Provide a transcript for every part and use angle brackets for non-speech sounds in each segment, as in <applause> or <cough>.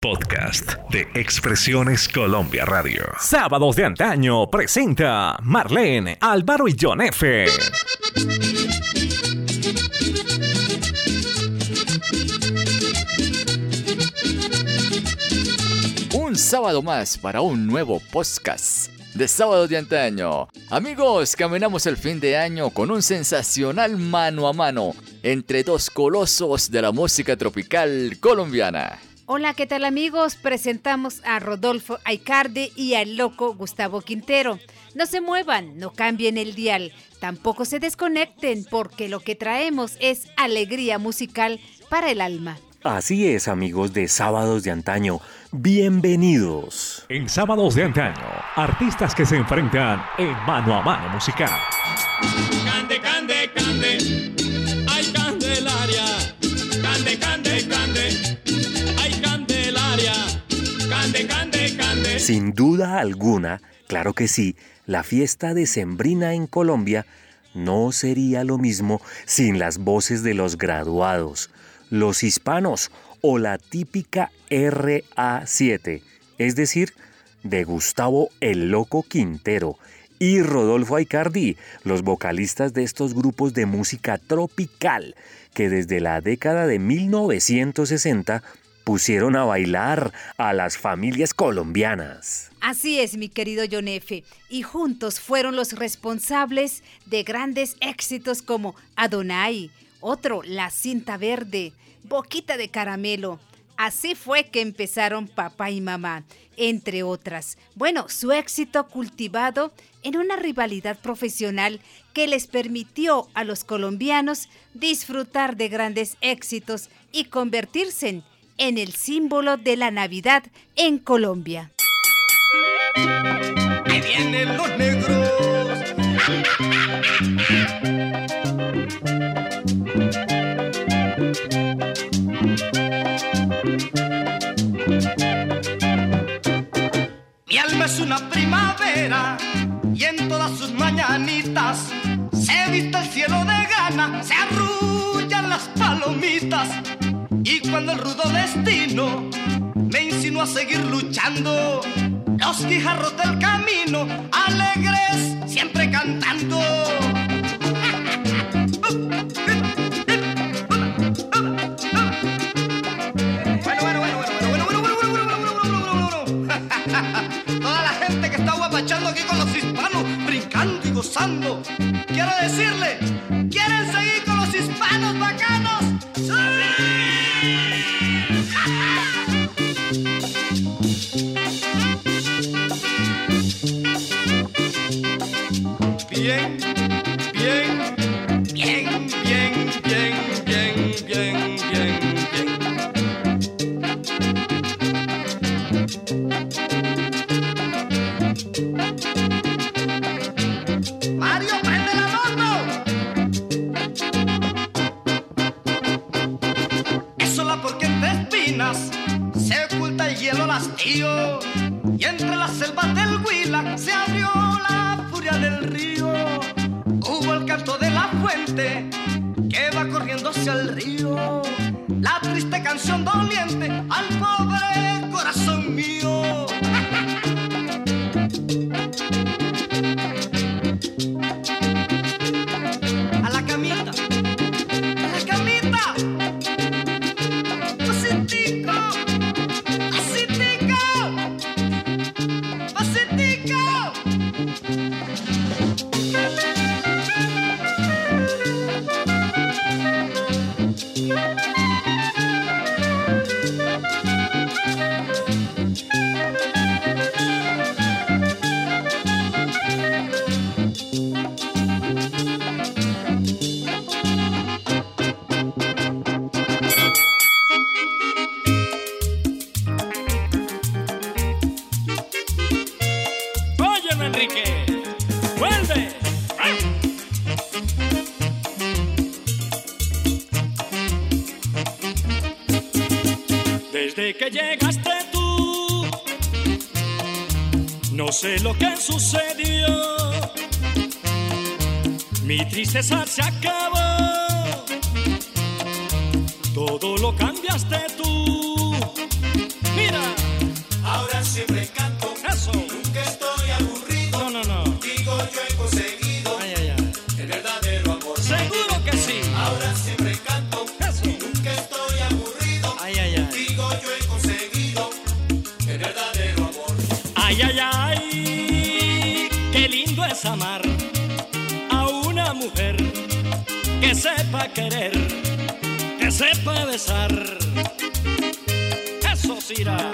Podcast de Expresiones Colombia Radio. Sábados de antaño presenta Marlene, Álvaro y John F. Un sábado más para un nuevo podcast de Sábados de Antaño. Amigos, caminamos el fin de año con un sensacional mano a mano entre dos colosos de la música tropical colombiana. Hola, ¿qué tal amigos? Presentamos a Rodolfo Aicarde y al loco Gustavo Quintero. No se muevan, no cambien el dial, tampoco se desconecten porque lo que traemos es alegría musical para el alma. Así es, amigos de Sábados de Antaño. Bienvenidos. En Sábados de Antaño, artistas que se enfrentan en mano a mano musical. Cande, cande, cande, Sin duda alguna, claro que sí, la fiesta decembrina en Colombia no sería lo mismo sin las voces de los graduados, los hispanos o la típica RA7, es decir, de Gustavo el Loco Quintero y Rodolfo Aicardi, los vocalistas de estos grupos de música tropical que desde la década de 1960 pusieron a bailar a las familias colombianas. Así es, mi querido John F. Y juntos fueron los responsables de grandes éxitos como Adonai, otro La Cinta Verde, Boquita de Caramelo. Así fue que empezaron papá y mamá, entre otras. Bueno, su éxito cultivado en una rivalidad profesional que les permitió a los colombianos disfrutar de grandes éxitos y convertirse en el símbolo de la Navidad en Colombia. Ahí vienen los negros. Mi alma es una primavera y en todas sus mañanitas se viste el cielo de gana, se arrullan las palomitas cuando el rudo destino me insinuó a seguir luchando. Los guijarros del camino, alegres, siempre cantando. Gozando. Quiero decirle, ¿quieren seguir con los hispanos bacanos? ¡Sí! Y entre las selvas del Huila se abrió la furia del río. Hubo el canto de la fuente que va corriendo hacia el río. La triste canción doliente al pobre corazón César se acabó. Todo lo cambiaste tú. Mira, ahora siempre canto. Eso. Nunca estoy aburrido. No, no, no. Digo, yo he conseguido ay, ay, ay. el verdadero amor. Seguro que sí. Ahora siempre canto. Eso. Nunca estoy aburrido. Ay ay ay, Digo, yo he conseguido el verdadero amor. Ay, ay, ay. Qué lindo es amar que sepa querer, que sepa besar. Eso sí irá.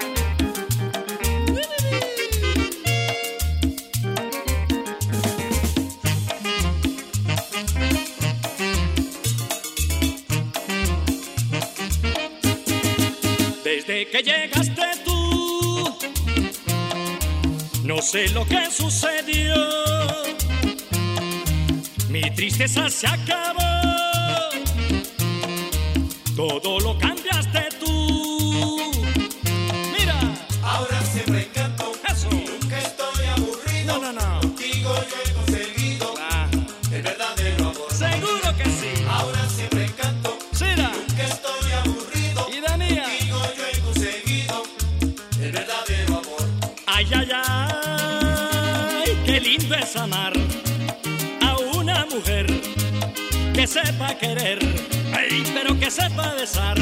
Desde que llegaste tú, no sé lo que tristeza se acabó. Todo lo cambiaste tú. Mira, Ahora siempre encanto, eso. nunca estoy aburrido. No, no, no. Contigo yo he conseguido Ah, el verdadero amor. seguro que sí. Ahora siempre encanto, Mira, nunca estoy aburrido. y de mía. Contigo yo he conseguido el verdadero amor. Ay, ay, ay, qué lindo es amar que sepa querer, pero que sepa besar.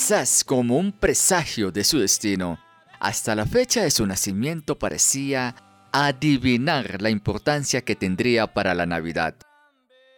Quizás como un presagio de su destino, hasta la fecha de su nacimiento parecía adivinar la importancia que tendría para la Navidad.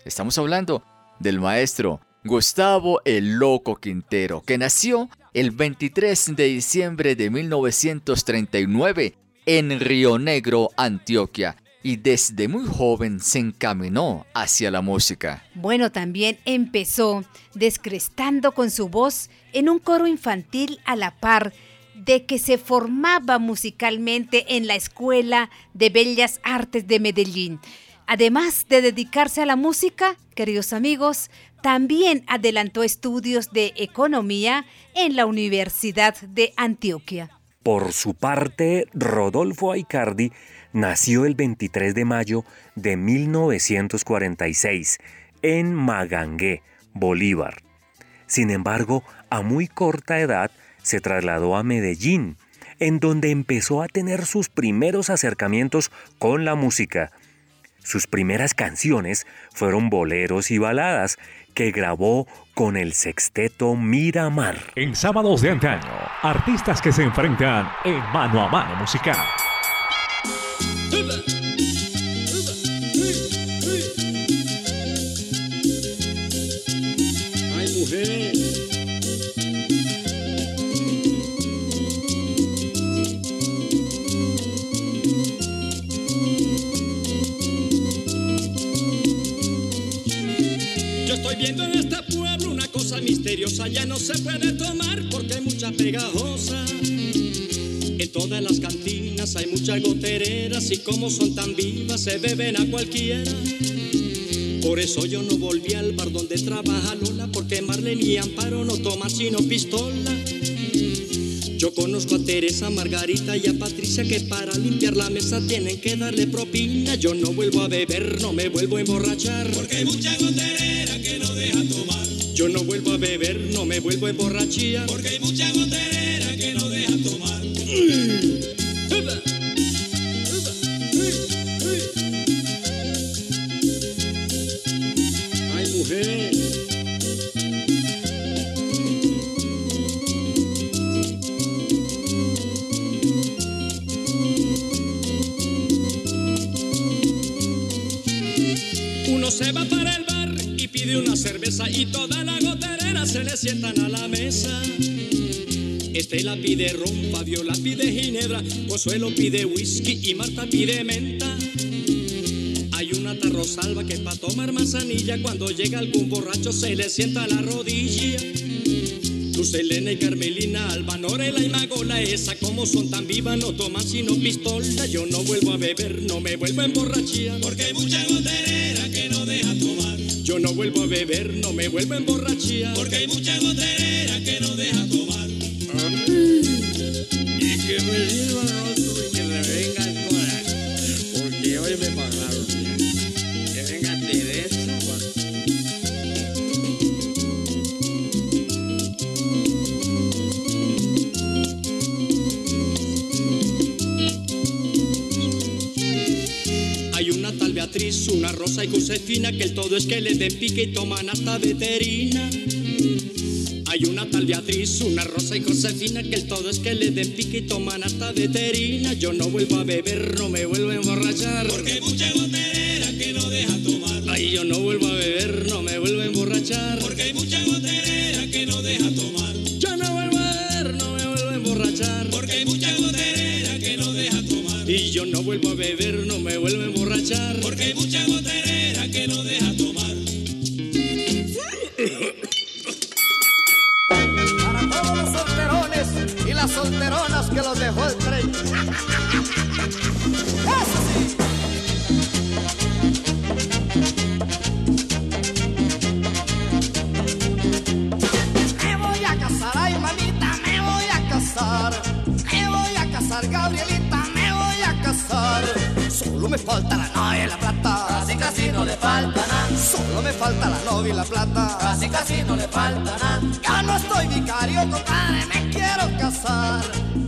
Estamos hablando del maestro Gustavo el Loco Quintero, que nació el 23 de diciembre de 1939 en Río Negro, Antioquia, y desde muy joven se encaminó hacia la música. Bueno, también empezó descrestando con su voz en un coro infantil a la par de que se formaba musicalmente en la Escuela de Bellas Artes de Medellín. Además de dedicarse a la música, queridos amigos, también adelantó estudios de economía en la Universidad de Antioquia. Por su parte, Rodolfo Aicardi nació el 23 de mayo de 1946 en Magangué, Bolívar. Sin embargo, a muy corta edad se trasladó a Medellín, en donde empezó a tener sus primeros acercamientos con la música. Sus primeras canciones fueron boleros y baladas que grabó con el sexteto Miramar. En sábados de antaño, artistas que se enfrentan en mano a mano musical. Viendo en este pueblo una cosa misteriosa, ya no se puede tomar porque hay mucha pegajosa. Todas las cantinas hay muchas gotereras y como son tan vivas se beben a cualquiera. Por eso yo no volví al bar donde trabaja Lola, porque Marlene y Amparo no toman sino pistola. Yo conozco a Teresa, Margarita y a Patricia que para limpiar la mesa tienen que darle propina. Yo no vuelvo a beber, no me vuelvo a emborrachar. Porque hay mucha goterera que no deja tomar. Yo no vuelvo a beber, no me vuelvo a emborrachar. Porque hay mucha goterera y toda la goterera se le sientan a la mesa. Estela pide ron, Fabiola pide ginebra, Consuelo pide whisky y Marta pide menta. Hay una tarrosalva que pa' tomar manzanilla cuando llega algún borracho se le sienta a la rodilla. Luz Elena y Carmelina, Alba Norela y Magola, esa como son tan vivas no toman sino pistola. Yo no vuelvo a beber, no me vuelvo a emborrachar. Porque mucha goterera vuelvo a beber, no me vuelvo a emborrachar. Porque hay mucha goterera que no deja tomar. Y que me sirvan otro y Josefina, que el todo es que le den pique y toman hasta veterina. Hay una tal Beatriz, una Rosa y Josefina, que el todo es que le den pique y toman hasta veterina. Yo no vuelvo a beber, no me vuelvo a emborrachar. Porque mucha goterera que no deja tomar. Ay, yo no vuelvo a beber, no me vuelvo a emborrachar. No le falta nada, Solo me falta la novia y la plata. casi casi no le falta nada. Ya no estoy vicario, compadre, me quiero casar.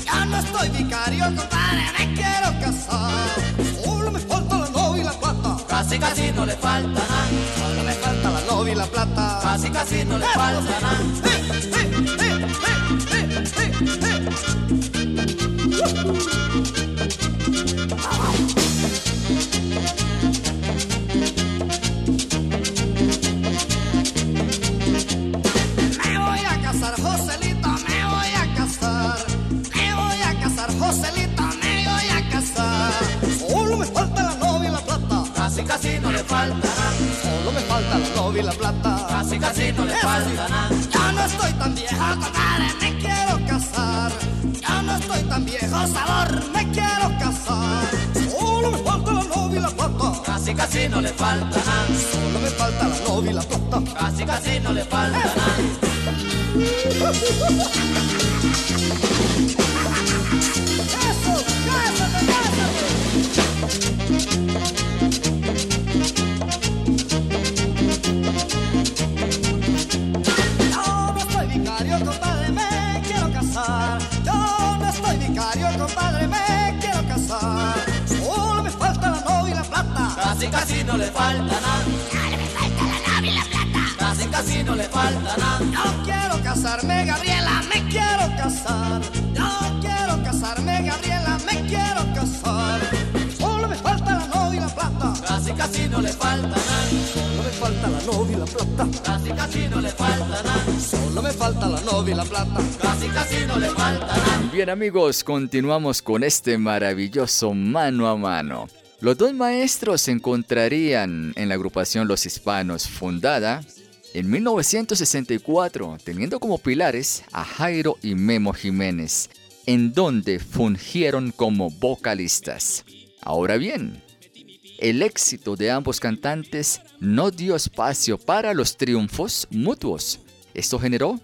Ya no estoy vicario, compadre, me quiero casar. Solo me falta la novia y la plata. Casi casi no le falta nada, Solo me falta la novia y la plata. casi casi no le falta nada. Amigos, continuamos con este maravilloso mano a mano. Los dos maestros se encontrarían en la agrupación Los Hispanos, fundada en 1964, teniendo como pilares a Jairo y Memo Jiménez, en donde fungieron como vocalistas. Ahora bien, el éxito de ambos cantantes no dio espacio para los triunfos mutuos. Esto generó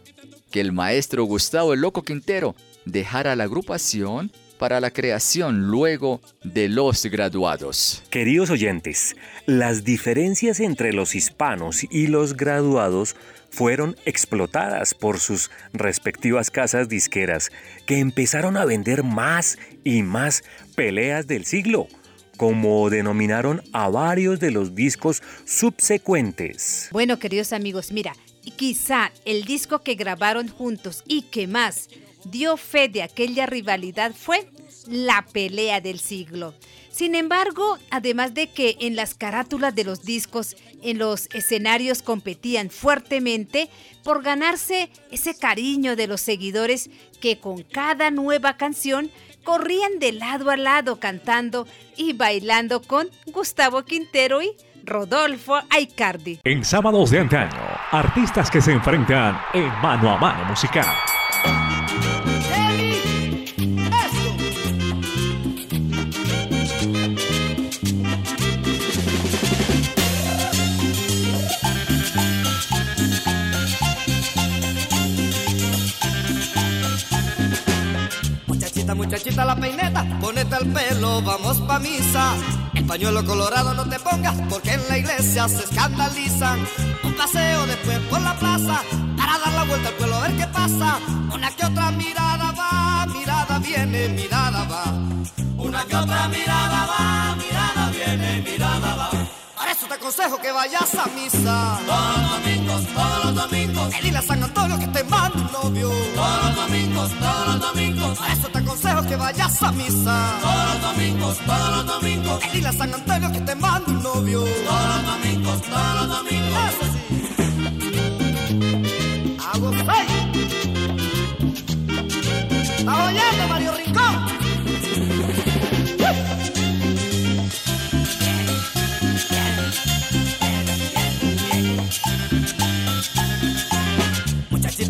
que el maestro Gustavo el Loco Quintero dejara la agrupación para la creación luego de los graduados. Queridos oyentes, las diferencias entre los hispanos y los graduados fueron explotadas por sus respectivas casas disqueras, que empezaron a vender más y más peleas del siglo, como denominaron a varios de los discos subsecuentes. Bueno, queridos amigos, mira, quizá el disco que grabaron juntos y que más dio fe de aquella rivalidad fue La pelea del siglo. Sin embargo, además de que en las carátulas de los discos, en los escenarios competían fuertemente por ganarse ese cariño de los seguidores que con cada nueva canción corrían de lado a lado cantando y bailando con Gustavo Quintero y Rodolfo Aicardi. En sábados de antaño, artistas que se enfrentan en mano a mano musical. Muchachita, muchachita, la peineta, ponete el pelo, vamos pa' misa. El pañuelo colorado no te pongas, porque en la iglesia se escandalizan. Un paseo después por la plaza, para dar la vuelta al pueblo a ver qué pasa. Una que otra mirada va, mirada viene, mirada va. Una que otra mirada va, mirada aconsejo que vayas a misa. Todos los domingos, todos los domingos. Dile a San Antonio que te mande un novio. Todos los domingos, todos los domingos. Por eso te aconsejo que vayas a misa. Todos los domingos, todos los domingos. Dile a San Antonio que te mande un novio. Todos los domingos, todos los domingos. Eso sí. Hago. ¿Estás oyendo, Mario Rincón?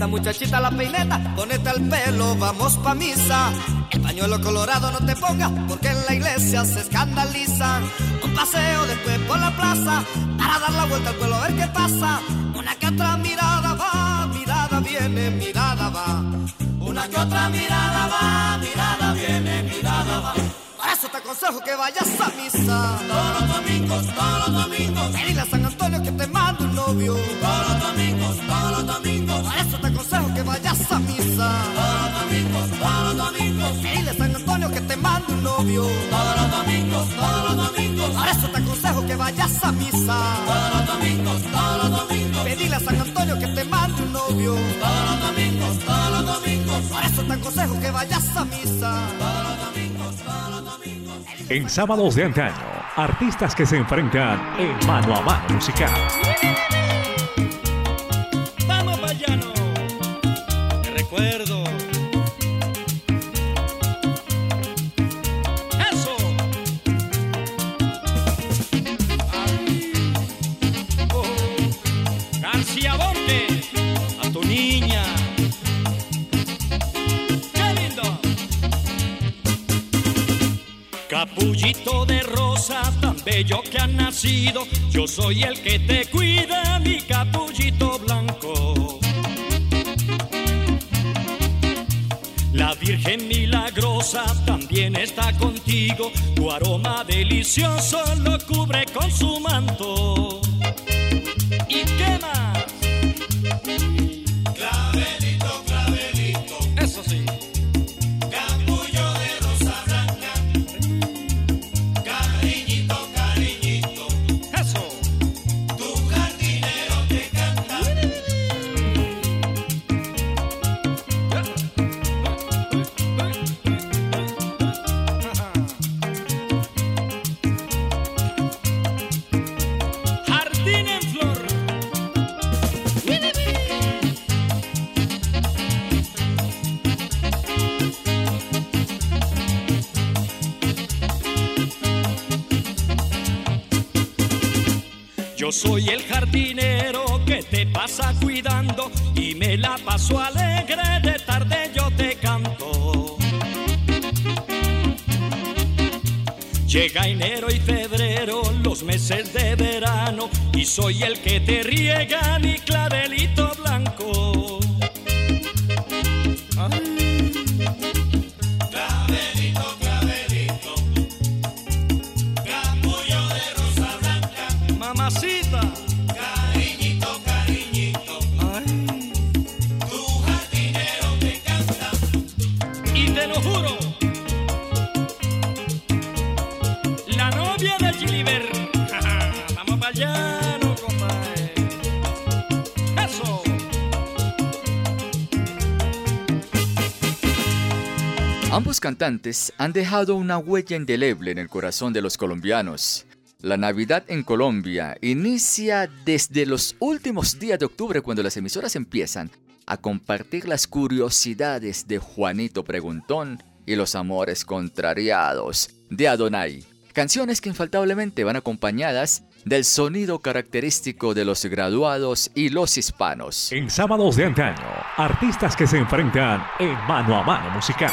Muchachita, muchachita, la peineta, ponete el pelo, vamos pa' misa. El pañuelo colorado no te pongas, porque en la iglesia se escandaliza. Un paseo después por la plaza, para dar la vuelta al pueblo a ver qué pasa. Una que otra mirada va, mirada viene, mirada va. Una que otra mirada va, mirada viene, mirada va. Por eso te aconsejo que vayas a misa. Todos los domingos, todos los domingos. Dile a San Antonio que te mande un novio. Todos los domingos, todos los domingos. Por eso te aconsejo que vayas a misa. Todos los domingos, todos los domingos. Dile a San Antonio que te mande un novio. Todos los domingos, todos los domingos. Por eso te aconsejo que vayas a misa. Todos los domingos, todos los domingos. Pedile a San Antonio que te mande un novio. Todos los domingos, todos los domingos. Por eso te aconsejo que vayas a misa. Todos los domingos. En sábados de antaño, artistas que se enfrentan en mano a mano musical. Vamos recuerdo. Bello que has nacido. Yo soy el que te cuida, mi capullito blanco. La Virgen milagrosa también está contigo. Tu aroma delicioso lo cubre con su manto. Yo soy el jardinero que te pasa cuidando y me la paso alegre de tarde yo te canto. Llega enero y febrero, los meses de verano, y soy el que te riega mi clavelito blanco. Cantantes han dejado una huella indeleble en el corazón de los colombianos. La Navidad en Colombia inicia desde los últimos días de octubre cuando las emisoras empiezan a compartir las curiosidades de Juanito Preguntón y los amores contrariados de Adonai. Canciones que infaltablemente van acompañadas del sonido característico de los graduados y los hispanos. En sábados de antaño, artistas que se enfrentan en mano a mano musical.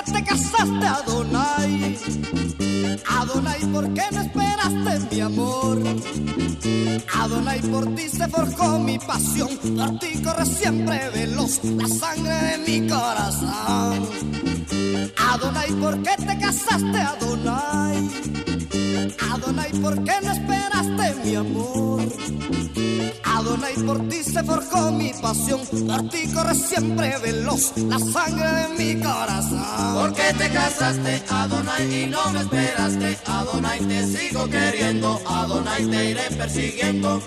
¿por qué te casaste, Adonai? Adonai, ¿por qué no esperaste mi amor? Adonai por ti se forjó mi pasión, por ti corre siempre veloz la sangre de mi corazón. Adonai, ¿por qué te casaste, Adonai? Adonai, ¿por qué no esperaste mi amor? Adonai, por ti se forjó mi pasión, por ti corre siempre veloz la sangre de mi corazón. ¿Por qué te casaste, Adonai, y no me esperaste? Adonai, te sigo queriendo, Adonai, te iré persiguiendo.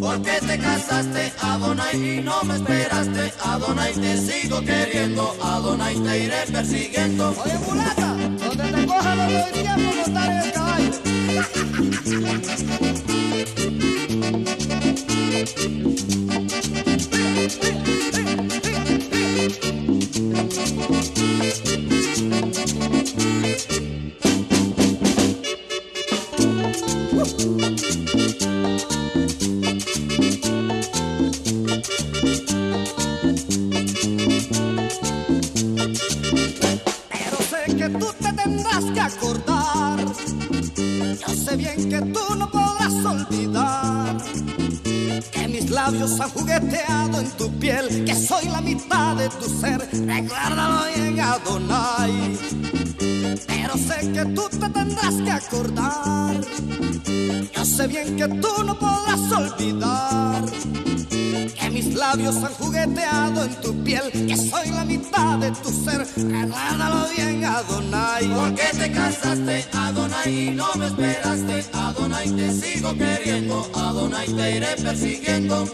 ¿Por qué te casaste, Adonai, y no me esperaste? Adonai, te sigo queriendo, Adonai, te iré persiguiendo. Oye, mulata, donde te coja no doy tiempo montar el caballo. Tu ser. Recuérdalo bien, Adonai. Pero sé que tú te tendrás que acordar. Bien que tú no podrás olvidar que mis labios han jugueteado en tu piel, que soy la mitad de tu ser. Recuérdalo bien, Adonai. ¿Por qué te casaste, Adonai, y no me esperaste? Adonai, te sigo queriendo, Adonai, te iré persiguiendo.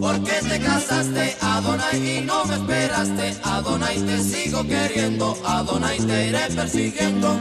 ¿Por qué te casaste, Adonai, y no me esperaste? Adonai, te sigo queriendo, Adonai, te iré persiguiendo.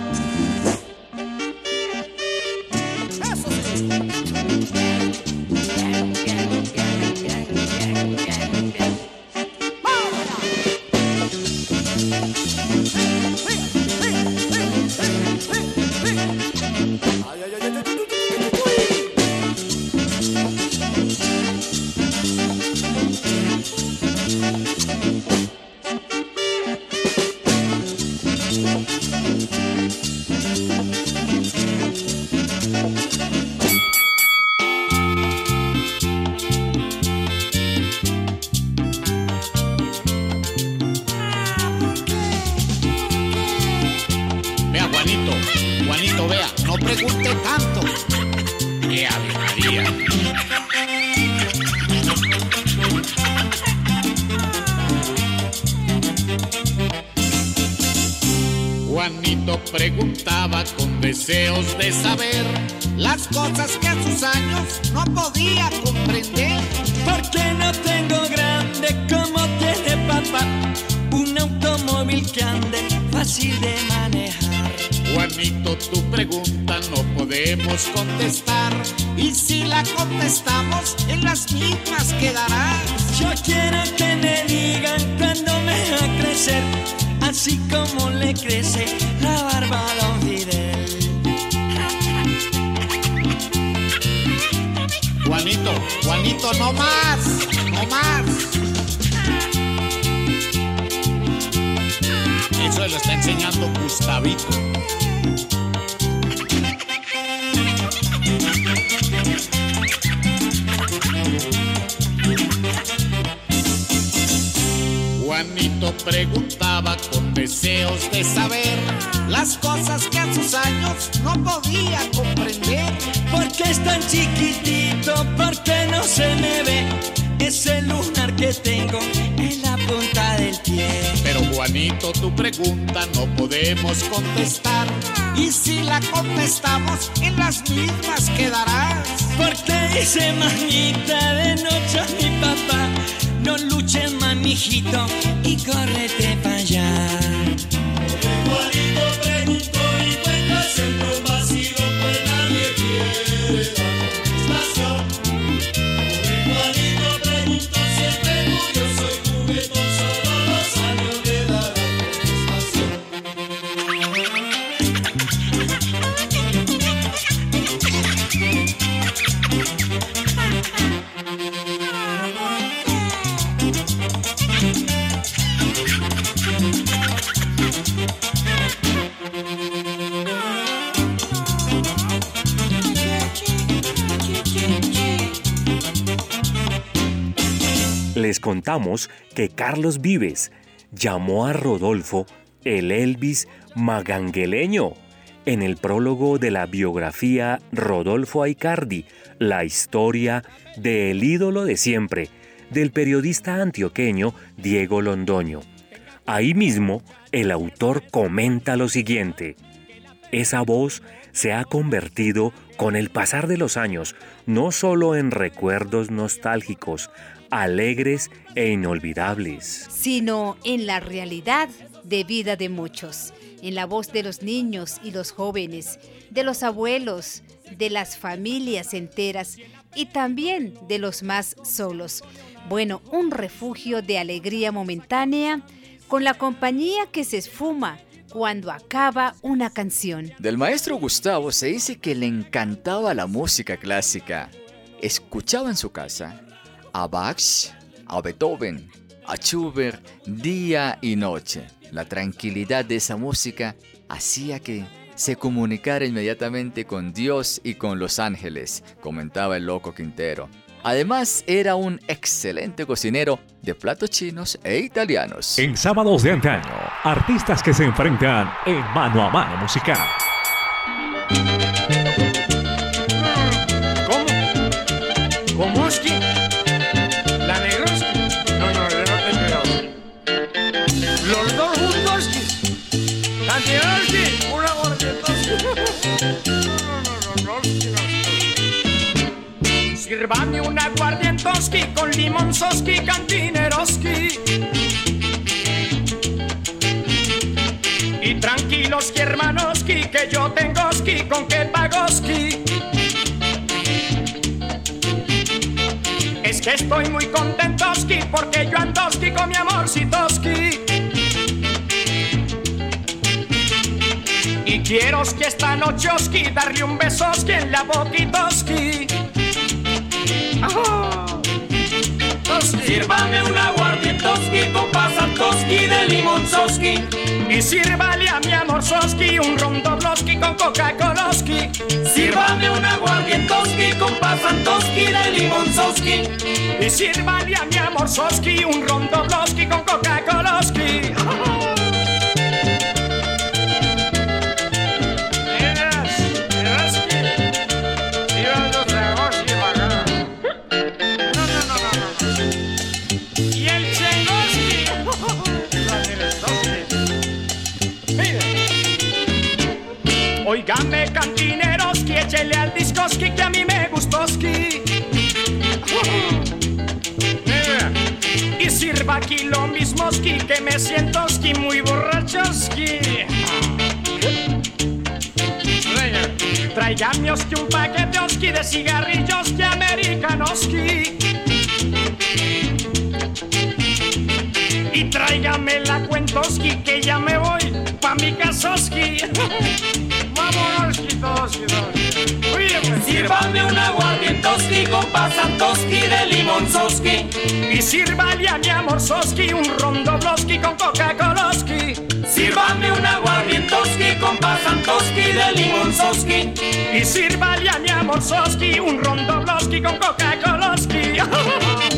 Pregunta no podemos contestar. Y si la contestamos, en las mismas quedarás. Yo quiero que me digan cuándo me va a crecer, así como le crece la barba a Don Fidel. Juanito, Juanito, no más, no más. Eso lo está enseñando Gustavito. Juanito preguntaba con deseos de saber las cosas que a sus años no podía comprender. ¿Por qué es tan chiquitito? ¿Por qué no se me ve ese lunar que tengo en la punta del pie? Pero Juanito, tu pregunta no podemos contestar. Y si la contestamos, en las mismas quedarás. Porque dice manita de noche a mi papá, no luches mamijito y córrete para allá. Contamos que Carlos Vives llamó a Rodolfo el Elvis magangueleño en el prólogo de la biografía Rodolfo Aicardi, la historia del ídolo de siempre, del periodista antioqueño Diego Londoño. Ahí mismo, el autor comenta lo siguiente. Esa voz se ha convertido con el pasar de los años no solo en recuerdos nostálgicos, alegres e inolvidables, sino en la realidad de vida de muchos, en la voz de los niños y los jóvenes, de los abuelos, de las familias enteras y también de los más solos. Bueno, un refugio de alegría momentánea con la compañía que se esfuma cuando acaba una canción. Del maestro Gustavo se dice que le encantaba la música clásica. Escuchaba en su casa a Bach, a Beethoven, a Schubert día y noche. La tranquilidad de esa música hacía que se comunicara inmediatamente con Dios y con los ángeles, comentaba el loco Quintero. Además, era un excelente cocinero de platos chinos e italianos. En sábados de antaño, artistas que se enfrentan en mano a mano musical. Sírvame una guardientoski con limonzoski, cantineroski. Y tranquilos, hermanoski, que yo tengo ski con que pagoski. Es que estoy muy contentoski porque yo andoski con mi amorcitoski. Y quiero que esta nochoski darle un besoski en la boquitoski. Sírvame un aguardientoski con pasantoski de limonzoski. Y sírvale a mi amor soski un rondobloski con Coca-Coloski. Sírvame un aguardientoski con pasantoski de limonzoski. Y sírvale a mi amor soski un rondobloski con Coca-Coloski. Cantineroski, échele al discoski que a mí me gustoski. Y sirva aquí lo mismoski que me sientoski muy borrachoski. Tráigame oski un paquete oski de cigarrillos que americanoski. Y tráigame la cuentoski que ya me voy pa' mi casoski. <laughs> Sírvame un aguardientoski con pasantoski de limonzoski. Y sírvale a mi amor soski un rondobloski con Coca-Coloski. Sírvame un aguardientoski con pasantoski de limonzoski. Y sírvale a mi amor soski un rondobloski con Coca-Coloski. <laughs>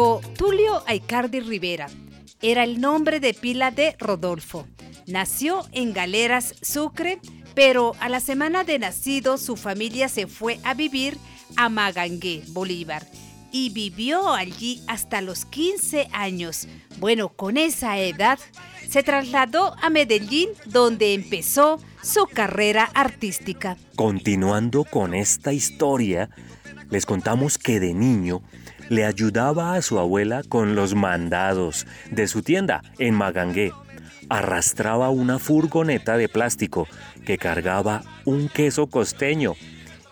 Tulio Aicardi Rivera era el nombre de pila de Rodolfo. Nació en Galeras, Sucre, pero a la semana de nacido su familia se fue a vivir a Magangué, Bolívar, y vivió allí hasta los 15 años. Bueno, con esa edad se trasladó a Medellín donde empezó su carrera artística. Continuando con esta historia, les contamos que de niño le ayudaba a su abuela con los mandados de su tienda en Magangué. Arrastraba una furgoneta de plástico que cargaba un queso costeño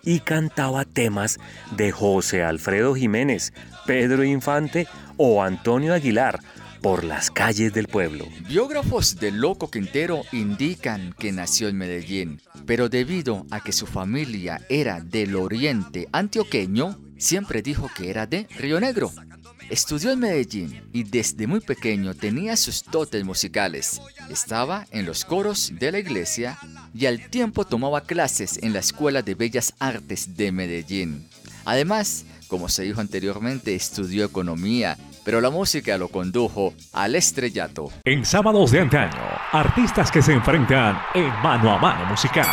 y cantaba temas de José Alfredo Jiménez, Pedro Infante o Antonio Aguilar por las calles del pueblo. Biógrafos de Loco Quintero indican que nació en Medellín, pero debido a que su familia era del oriente antioqueño, siempre dijo que era de Río Negro. Estudió en Medellín y desde muy pequeño tenía sus dotes musicales. Estaba en los coros de la iglesia y al tiempo tomaba clases en la Escuela de Bellas Artes de Medellín. Además, como se dijo anteriormente, estudió economía, pero la música lo condujo al estrellato. En sábados de antaño, artistas que se enfrentan en mano a mano musical.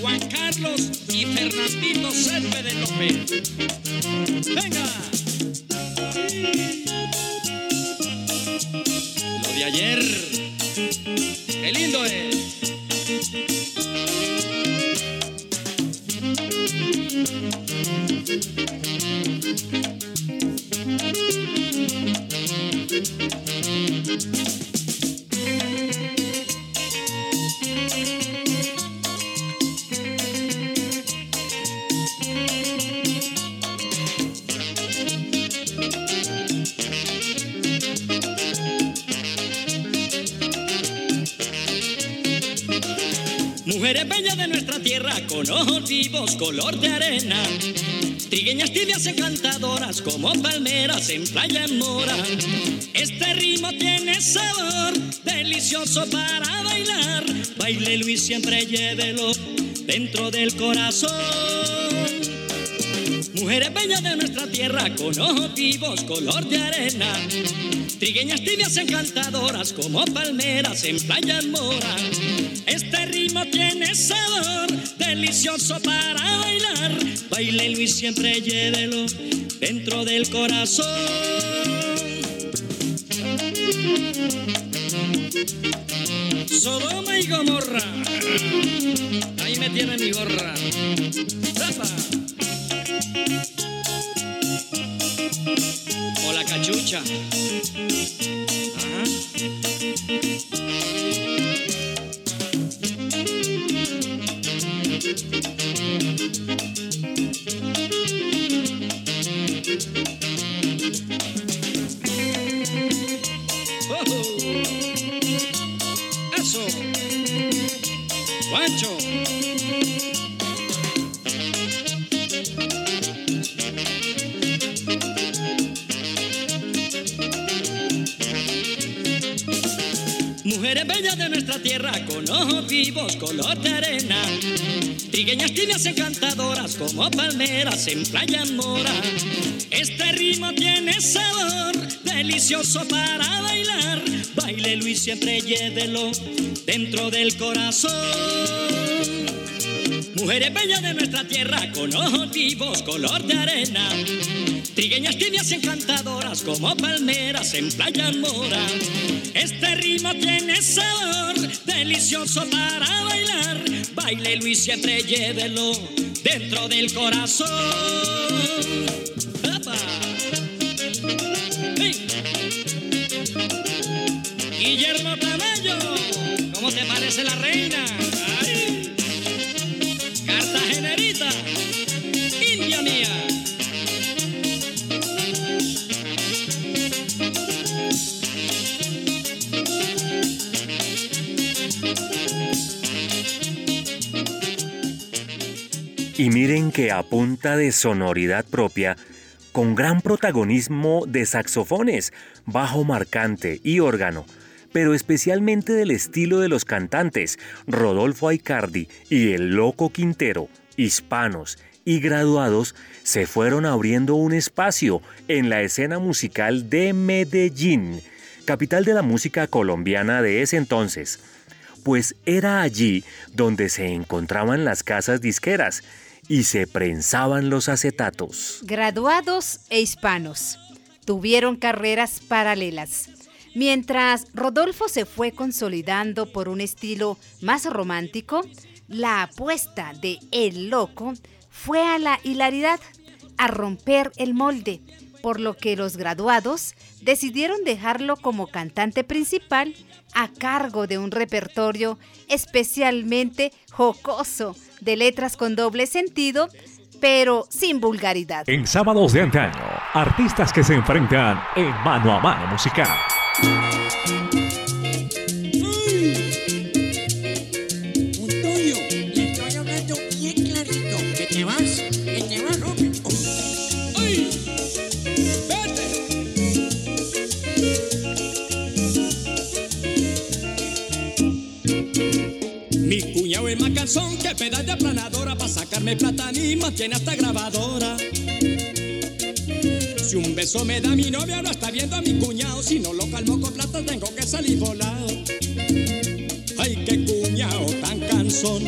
Juan Carlos y Fernandito Céspedes López. Mujeres bellas de nuestra tierra con ojos vivos, color de arena. Trigueñas tibias encantadoras como palmeras en playa en mora. Este ritmo tiene sabor delicioso para bailar. Baile Luis siempre llévelo dentro del corazón. Mujeres bellas de nuestra tierra con ojos vivos, color de arena. Trigueñas tibias encantadoras como palmeras en playa en mora. Este ritmo tiene sabor delicioso para bailar. Baile Luis siempre llévelo dentro del corazón. Sodoma y Gomorra. Ahí me tiene mi gorra. ¡Zapa! O la cachucha. Ajá. Tierra con ojos vivos, color de arena. Trigueñas tibias encantadoras como palmeras en playa mora. Este ritmo tiene sabor delicioso para bailar. Baile Luis siempre llévelo dentro del corazón. Mujeres bellas de nuestra tierra con ojos vivos, color de arena. Trigueñas tibias encantadoras como palmeras en playa mora. Este ritmo tiene sabor delicioso para bailar. Baile Luis siempre llévelo dentro del corazón. ¡Apa! ¡Hey! Guillermo Tamayo, ¿cómo te parece la reina? Y miren que a punta de sonoridad propia, con gran protagonismo de saxofones, bajo marcante y órgano, pero especialmente del estilo de los cantantes Rodolfo Aicardi y el Loco Quintero, hispanos y graduados, se fueron abriendo un espacio en la escena musical de Medellín, capital de la música colombiana de ese entonces, pues era allí donde se encontraban las casas disqueras y se prensaban los acetatos. Graduados e hispanos tuvieron carreras paralelas. Mientras Rodolfo se fue consolidando por un estilo más romántico, la apuesta de El Loco fue a la hilaridad, a romper el molde, por lo que los graduados decidieron dejarlo como cantante principal a cargo de un repertorio especialmente jocoso, de letras con doble sentido, pero sin vulgaridad. En sábados de antaño, artistas que se enfrentan en mano a mano musical. Antonio, de aplanadora para sacarme plata mí mantiene hasta grabadora. Si un beso me da mi novia, no está viendo a mi cuñado. Si no lo calmo con plata, tengo que salir volado. Ay, qué cuñado tan cansón,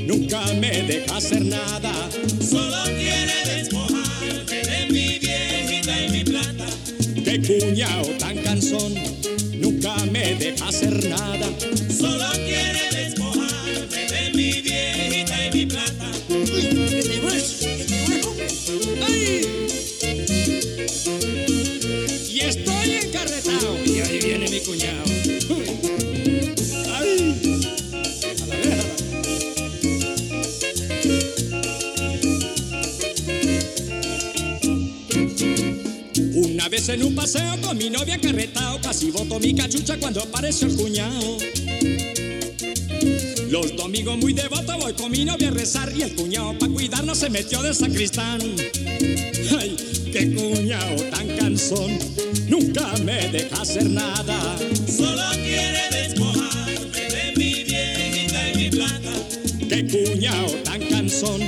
nunca me deja hacer nada. Solo quiere despojarte de mi viejita y mi plata. Qué cuñado tan cansón, nunca me deja hacer nada. Solo quiere En un paseo con mi novia encarretado, casi boto mi cachucha cuando apareció el cuñado. Los domingos muy devoto voy con mi novia a rezar y el cuñado pa' cuidarnos se metió de sacristán. Ay, qué cuñado tan cansón, nunca me deja hacer nada. Solo quiere despojarte de mi viejita y mi plata. Qué cuñado tan cansón,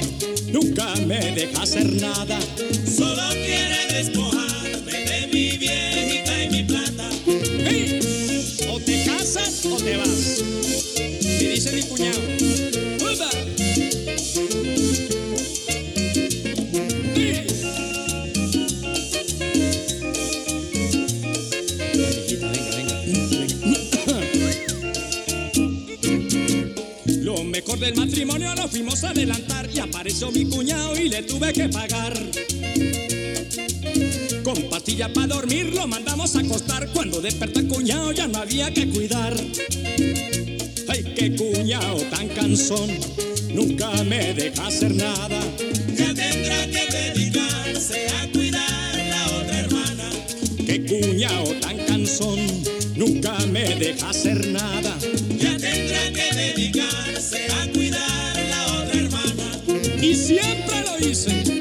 nunca me deja hacer nada. Solo del matrimonio lo fuimos a adelantar y apareció mi cuñado y le tuve que pagar. Con pastilla para dormir lo mandamos a acostar. Cuando despertó el cuñado ya no había que cuidar. Ay, qué cuñado tan cansón, nunca me deja hacer nada. Ya tendrá que dedicarse a cuidar la otra hermana. Qué cuñado tan cansón, nunca me deja hacer nada. Siempre lo hice.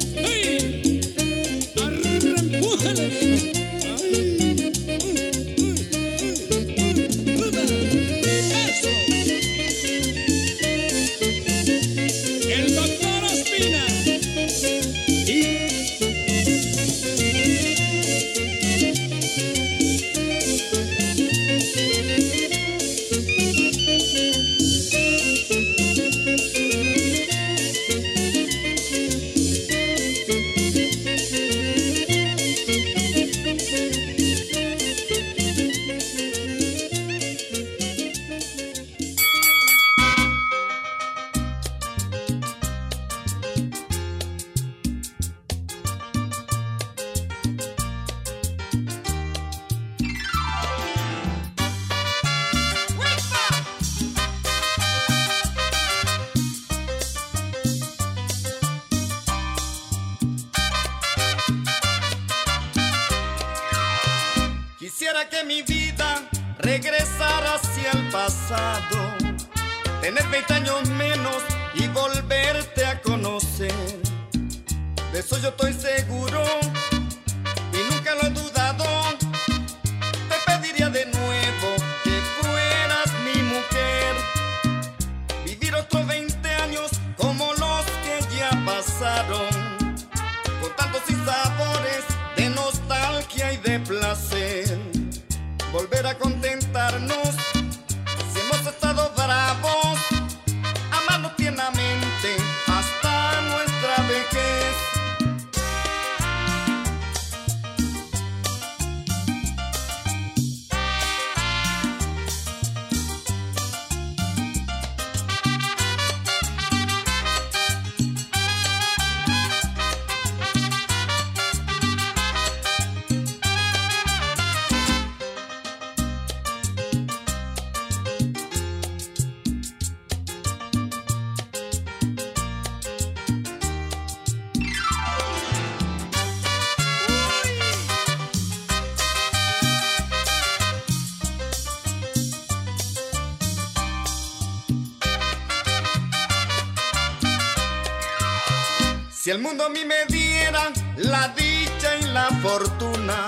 Si el mundo a mí me diera la dicha y la fortuna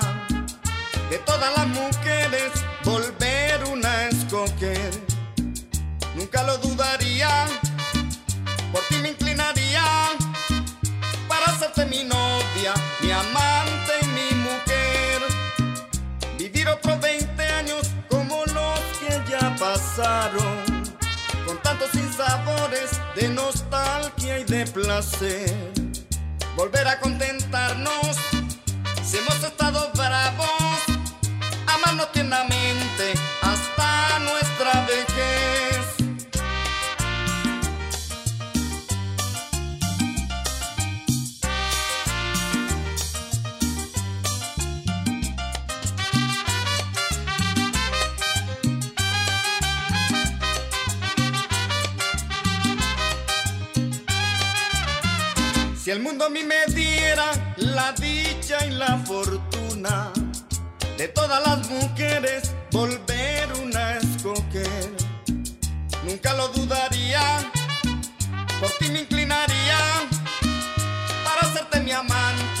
de todas las mujeres volver una escoger, nunca lo dudaría, por ti me inclinaría para hacerte mi novia, mi amante y mi mujer. Vivir otros 20 años como los que ya pasaron, con tanto sin sabores de nostalgia y de placer. Volver a contentarnos. Si hemos estado bravos, amarnos tiernamente Mundo a mí me diera la dicha y la fortuna de todas las mujeres volver una a escoger, nunca lo dudaría, por ti me inclinaría para hacerte mi amante,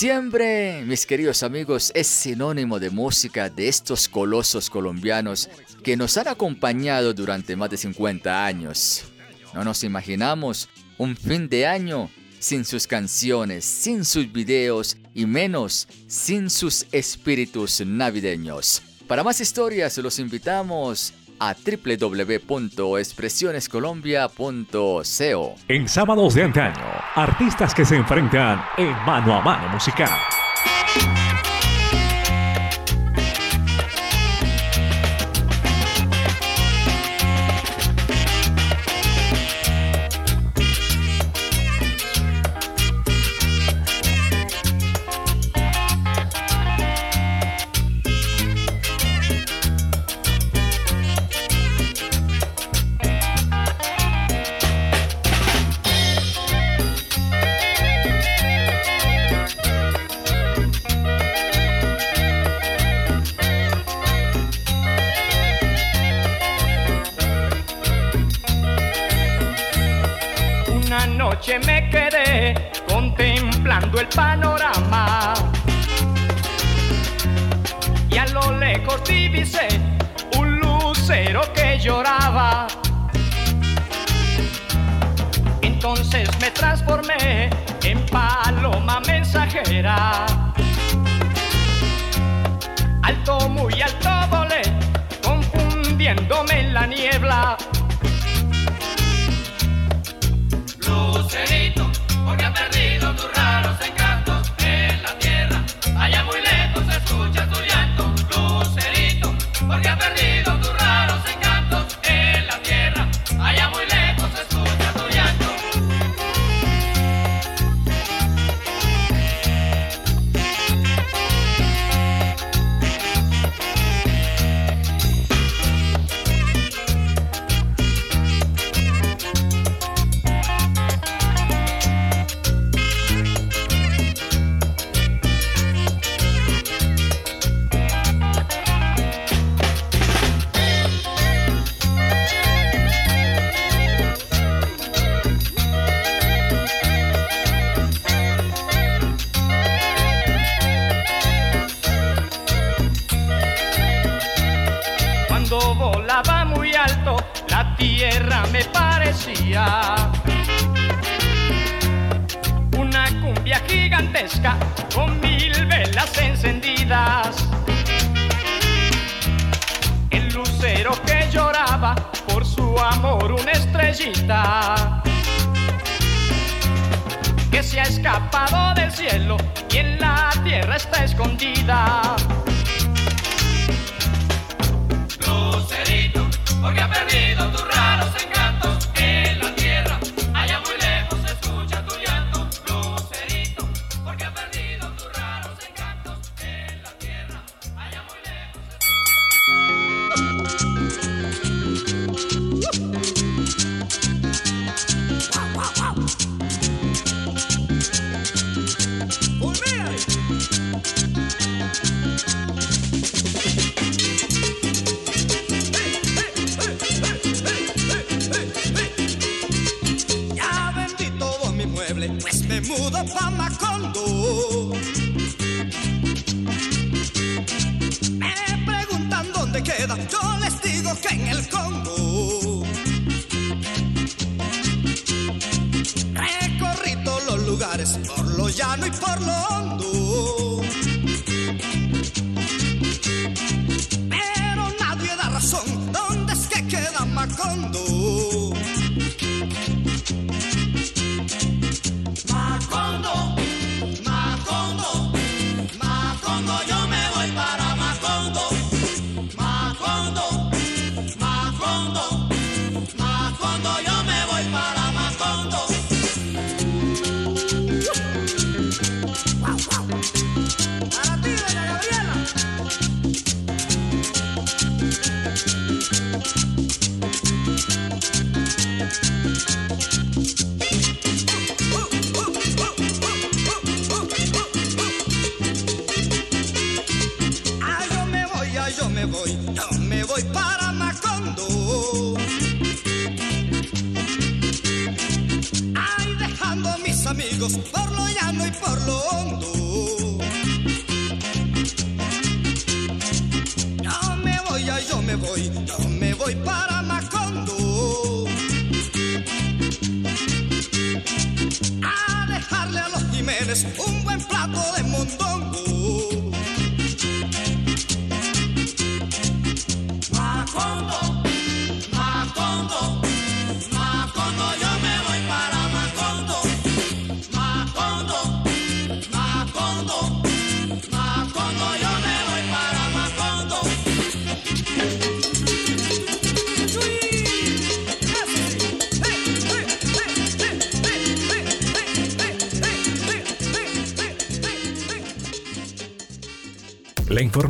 Diciembre, mis queridos amigos, es sinónimo de música de estos colosos colombianos que nos han acompañado durante más de 50 años. No nos imaginamos un fin de año sin sus canciones, sin sus videos y menos sin sus espíritus navideños. Para más historias los invitamos a www.expresionescolombia.co. En sábados de antaño, artistas que se enfrentan en mano a mano musical. Lloraba. Entonces me transformé en paloma mensajera. Alto, muy alto volé, confundiéndome en la niebla. Lucerito, porque ha perdido tus raros alto, la tierra me parecía una cumbia gigantesca con mil velas encendidas. El lucero que lloraba por su amor, una estrellita que se ha escapado del cielo y en la tierra está escondida. Porque ha perdido tus raros encantos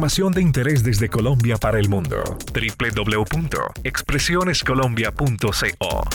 información de interés desde Colombia para el mundo. www.expresionescolombia.co